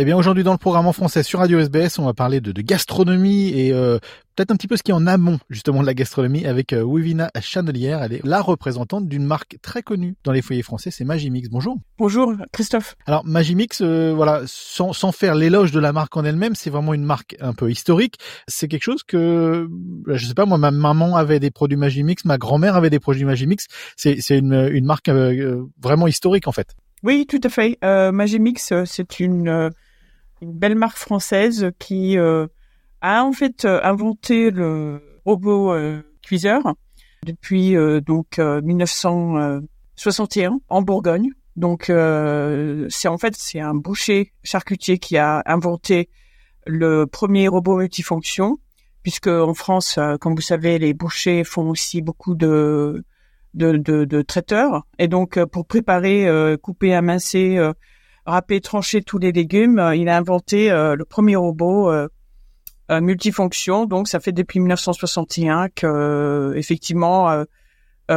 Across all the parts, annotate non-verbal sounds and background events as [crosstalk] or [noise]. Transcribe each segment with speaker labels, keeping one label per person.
Speaker 1: Eh bien aujourd'hui dans le programme en français sur Radio SBS, on va parler de, de gastronomie et euh, peut-être un petit peu ce qui est en amont justement de la gastronomie avec euh, Wivina Chandelière. Elle est la représentante d'une marque très connue dans les foyers français, c'est Magimix. Bonjour.
Speaker 2: Bonjour Christophe.
Speaker 1: Alors Magimix, euh, voilà, sans, sans faire l'éloge de la marque en elle-même, c'est vraiment une marque un peu historique. C'est quelque chose que, je sais pas, moi ma maman avait des produits Magimix, ma grand-mère avait des produits Magimix. C'est une, une marque euh, vraiment historique en fait.
Speaker 2: Oui, tout à fait. Euh, Magimix, c'est une une belle marque française qui euh, a en fait euh, inventé le robot euh, cuiseur depuis donc 1961 en Bourgogne. Donc c'est en fait c'est un boucher charcutier qui a inventé le premier robot multifonction puisque en France, comme vous savez, les bouchers font aussi beaucoup de de, de, de traiteurs et donc pour préparer, couper, amasser râper, trancher tous les légumes. Euh, il a inventé euh, le premier robot euh, multifonction. Donc, ça fait depuis 1961 que, effectivement,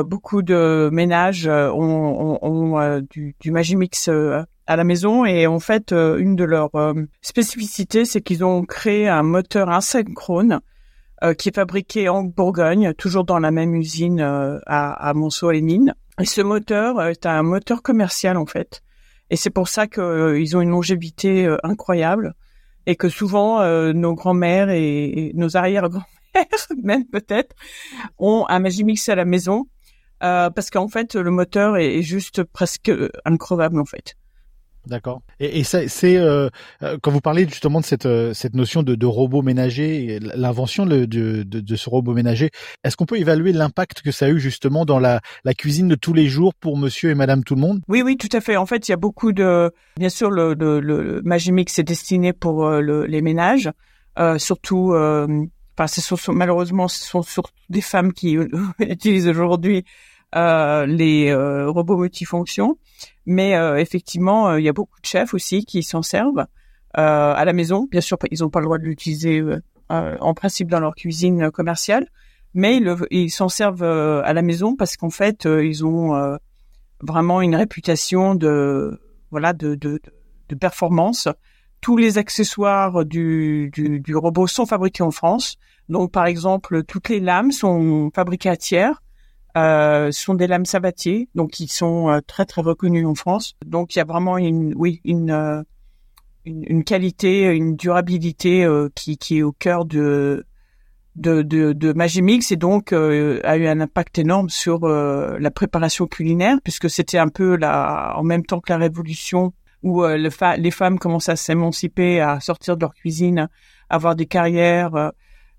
Speaker 2: beaucoup de ménages ont, du, Magimix à la maison et en fait une de leurs spécificités c'est qu'ils ont créé un moteur asynchrone qui est fabriqué en Bourgogne toujours dans la même usine à, à Monceau-les-Mines et ce moteur est un moteur commercial en fait et c'est pour ça qu'ils euh, ont une longévité euh, incroyable et que souvent euh, nos grands-mères et, nos arrière-grands-mères, [laughs] même peut-être, ont un Magimix à la maison parce qu'en fait le moteur est, juste presque incroyable en fait.
Speaker 1: D'accord. Et, et c'est euh, euh, quand vous parlez justement de cette euh, cette notion de, de robot ménager, l'invention de, de, de, ce robot ménager, est-ce qu'on peut évaluer l'impact que ça a eu justement dans la, la cuisine de tous les jours pour Monsieur et Madame tout le monde?
Speaker 2: Oui, oui, tout à fait. En fait, il y a beaucoup de, bien sûr, le, le, le Magimix est destiné pour le, les ménages, surtout. Enfin, c'est malheureusement, ce sont surtout des femmes qui [laughs] utilisent aujourd'hui euh, les euh, robots multifonctions. Mais euh, effectivement, il y a beaucoup de chefs aussi qui s'en servent à la maison. Bien sûr, ils n'ont pas le droit de l'utiliser en principe dans leur cuisine commerciale, mais ils s'en servent à la maison parce qu'en fait, ils ont vraiment une réputation de voilà de, de, de performance. Tous les accessoires du, du, du, robot sont fabriqués en France. Donc, par exemple, toutes les lames sont fabriquées à tiers euh, sont des lames sabatier, donc ils sont euh, très très reconnus en France. Donc il y a vraiment une, oui, une, euh, une, qualité, une durabilité qui, qui est au cœur de de, de, de Magimix et donc a eu un impact énorme sur la préparation culinaire puisque c'était un peu la, en même temps que la révolution où le les femmes commencent à s'émanciper, à sortir de leur cuisine, à avoir des carrières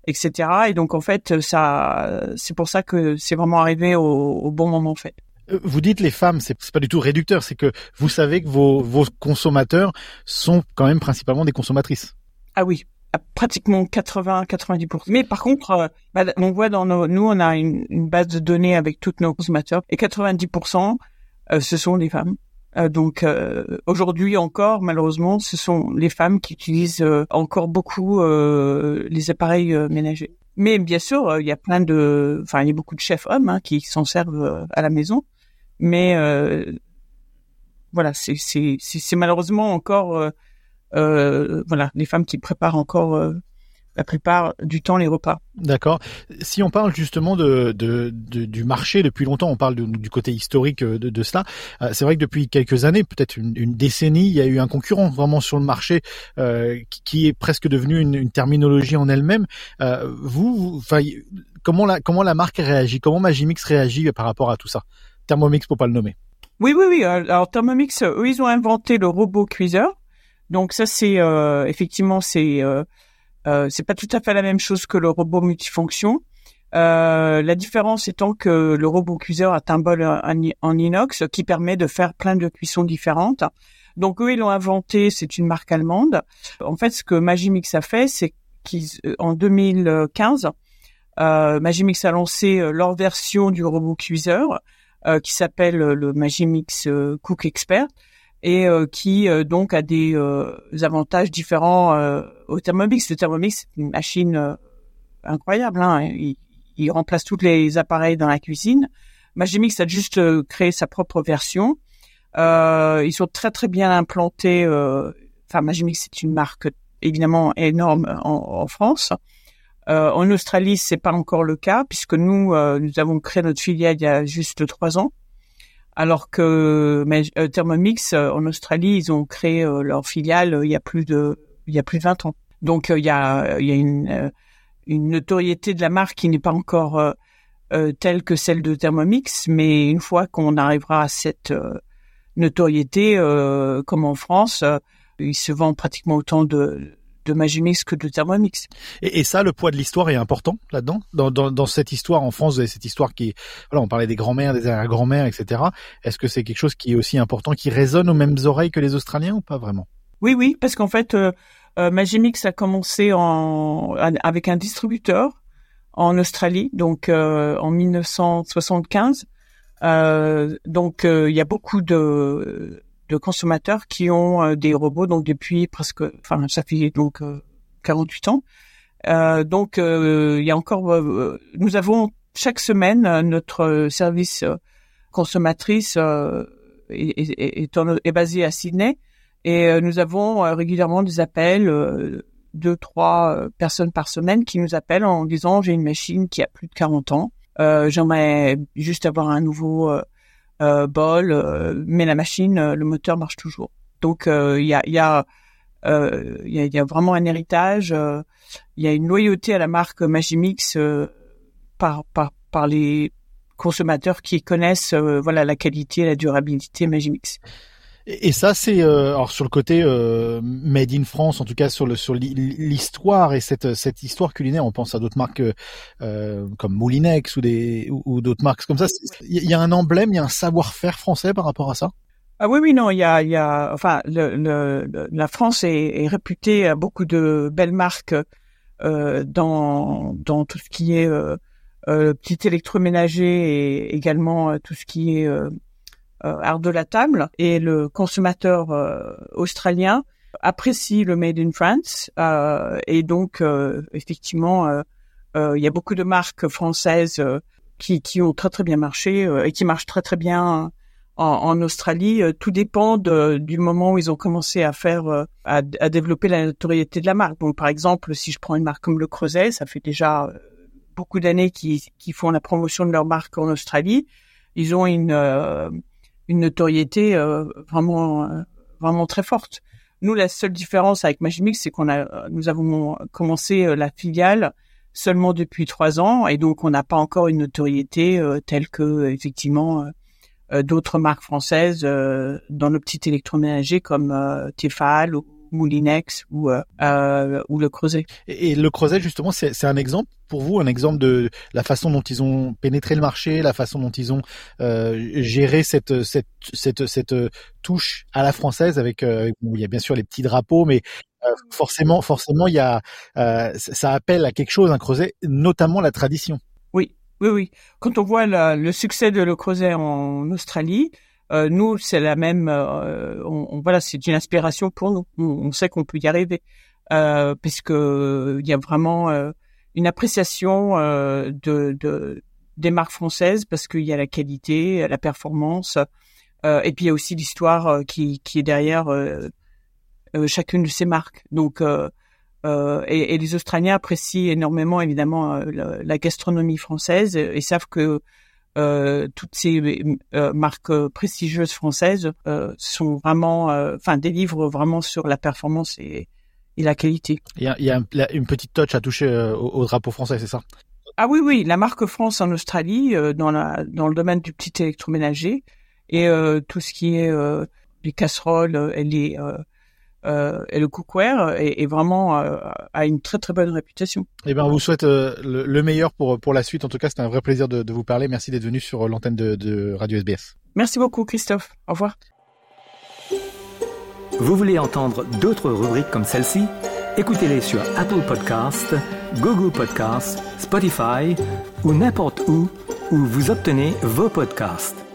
Speaker 2: etc. Et donc en fait, ça, c'est pour ça que c'est vraiment arrivé au, au, bon moment en fait.
Speaker 1: Euh, vous dites les femmes, c'est pas du tout réducteur, c'est que vous savez que vos, vos consommateurs sont quand même principalement des consommatrices.
Speaker 2: Ah oui, pratiquement 80-90%. Mais par contre, euh, bah, on voit dans nos, nous, on a une, une, base de données avec tous nos consommateurs et 90%, euh, ce sont des femmes. Euh, donc euh, aujourd'hui encore, malheureusement, ce sont les femmes qui utilisent euh, encore beaucoup les appareils ménagers. Mais bien sûr, il y a plein de, enfin, il y a beaucoup de chefs hommes hein, qui s'en servent à la maison. Mais voilà, c'est c'est malheureusement encore voilà les femmes qui préparent encore la plupart du temps les repas.
Speaker 1: D'accord. Si on parle justement de, de, du marché depuis longtemps, on parle du côté historique euh, de, de cela. Euh, c'est vrai que depuis quelques années, peut-être une, une, décennie, il y a eu un concurrent vraiment sur le marché euh, qui, est presque devenu une, une terminologie en elle-même. Euh, vous, enfin, comment la comment la marque réagit? Comment Magimix réagit par rapport à tout ça? Thermomix pour pas le nommer.
Speaker 2: Oui, oui, oui. Alors Thermomix, eux, ils ont inventé le robot cuiseur. Donc ça, c'est effectivement c'est Euh, c'est pas tout à fait la même chose que le robot multifonction. Euh, la différence étant que le robot cuiseur a un bol en, inox qui permet de faire plein de cuissons différentes. Donc eux, ils l'ont inventé, c'est une marque allemande. En fait, ce que Magimix a fait, c'est qu'en 2015, euh, Magimix a lancé euh, leur version du robot cuiseur euh, qui s'appelle le Magimix Cook Expert et qui donc a des avantages différents au Thermomix. Le Thermomix, c'est une machine incroyable. Hein. Il, remplace tous les appareils dans la cuisine. Magimix a juste créé sa propre version. ils sont très très bien implantés. Enfin, Magimix, c'est une marque évidemment énorme en, en France. Euh, en Australie, c'est pas encore le cas puisque nous, euh, nous avons créé notre filiale il y a juste trois ans, alors que euh, Thermomix en Australie, ils ont créé leur filiale il y a plus de il y a plus de 20 ans. Donc il y a il y a une une notoriété de la marque qui n'est pas encore telle que celle de Thermomix, mais une fois qu'on arrivera à cette notoriété, comme en France, il se vend pratiquement autant de de Magimix que de Thermomix.
Speaker 1: Et, et ça, le poids de l'histoire est important là-dedans? Dans, dans, dans, cette histoire en France, cette histoire qui, voilà, on parlait des grands-mères, des arrière-grands-mères, etc. Est-ce que c'est quelque chose qui est aussi important, qui résonne aux mêmes oreilles que les Australiens ou pas vraiment?
Speaker 2: Oui, oui, parce qu'en fait, euh, euh, Magimix a commencé en, avec un distributeur en Australie, donc euh, en 1975. Euh, donc il y a beaucoup de de consommateurs qui ont euh, des robots donc depuis presque enfin ça fait donc 48 euh, ans. Euh, donc il y a encore nous avons chaque semaine notre service consommatrice est, est, basé à Sydney et nous avons régulièrement des appels deux trois personnes par semaine qui nous appellent en disant j'ai une machine qui a plus de 40 ans j'aimerais juste avoir un nouveau euh, bol, euh, mais la machine, euh, le moteur marche toujours. Donc il y a, y, a, a, y a vraiment un héritage, il y a une loyauté à la marque Magimix par, par, par les consommateurs qui connaissent voilà la qualité et la durabilité Magimix.
Speaker 1: Et, ça, c'est euh, alors sur le côté euh, made in France, en tout cas sur le sur l'histoire et cette cette histoire culinaire. On pense à d'autres marques euh, comme Moulinex ou des ou, d'autres marques comme ça. Il y a un emblème, il y a un savoir-faire français par rapport à ça?
Speaker 2: Ah oui, oui, non, il y a, il y a, enfin, le, le, la France est, est, réputée à beaucoup de belles marques euh, dans dans tout ce qui est euh, petit électroménager et également tout ce qui est euh, art de la table et le consommateur euh, australien apprécie le made in France euh, et donc effectivement il y a beaucoup de marques françaises qui, qui ont très très bien marché et qui marchent très très bien en, en Australie. tout dépend de, du moment où ils ont commencé à faire, à, à, développer la notoriété de la marque. Donc, par exemple, si je prends une marque comme le Creuset, ça fait déjà beaucoup d'années qu'ils font la promotion de leur marque en Australie. Ils ont une une notoriété euh, vraiment euh, vraiment très forte. Nous, la seule différence avec Magimix, c'est qu'on a nous avons commencé euh, la filiale seulement depuis trois ans et donc on n'a pas encore une notoriété telle que effectivement d'autres marques françaises dans le petit électroménager comme Tefal ou Moulinex ou euh, euh, ou le Creuset.
Speaker 1: Et, le Creuset justement, c'est un exemple pour vous, un exemple de la façon dont ils ont pénétré le marché, la façon dont ils ont euh, géré cette cette cette cette touche à la française avec, il y a bien sûr les petits drapeaux, mais forcément forcément il y a ça appelle à quelque chose un Creuset, notamment la tradition.
Speaker 2: Oui, oui, oui. Quand on voit le succès de Le Creuset en Australie, euh, nous, c'est la même. Euh, voilà, c'est une inspiration pour nous. On, sait qu'on peut y arriver, euh, puisque il y a vraiment euh, une appréciation de, de, des marques françaises parce qu'il y a la qualité, la performance, et puis il y a aussi l'histoire qui, est derrière chacune de ces marques. Donc et, les Australiens apprécient énormément évidemment la, gastronomie française et savent que euh, toutes ces euh, marques prestigieuses françaises euh, sont vraiment, enfin, délivrent vraiment sur la performance et, et la qualité.
Speaker 1: Il y a, il y a une petite touch à toucher au, drapeau français, c'est ça?
Speaker 2: Ah oui, oui, la marque France en Australie, dans, la, dans le domaine du petit électroménager, et tout ce qui est les casseroles et les, euh, et le cookware est, est vraiment euh, a une très très bonne réputation.
Speaker 1: Eh ben, on vous souhaite euh, le, le, meilleur pour pour la suite. En tout cas, c'était un vrai plaisir de, de vous parler. Merci d'être venu sur l'antenne de, de Radio SBS.
Speaker 2: Merci beaucoup, Christophe. Au revoir.
Speaker 3: Vous voulez entendre d'autres rubriques comme celle-ci? Écoutez-les sur Apple Podcasts, Google Podcasts, Spotify ou n'importe où où vous obtenez vos podcasts.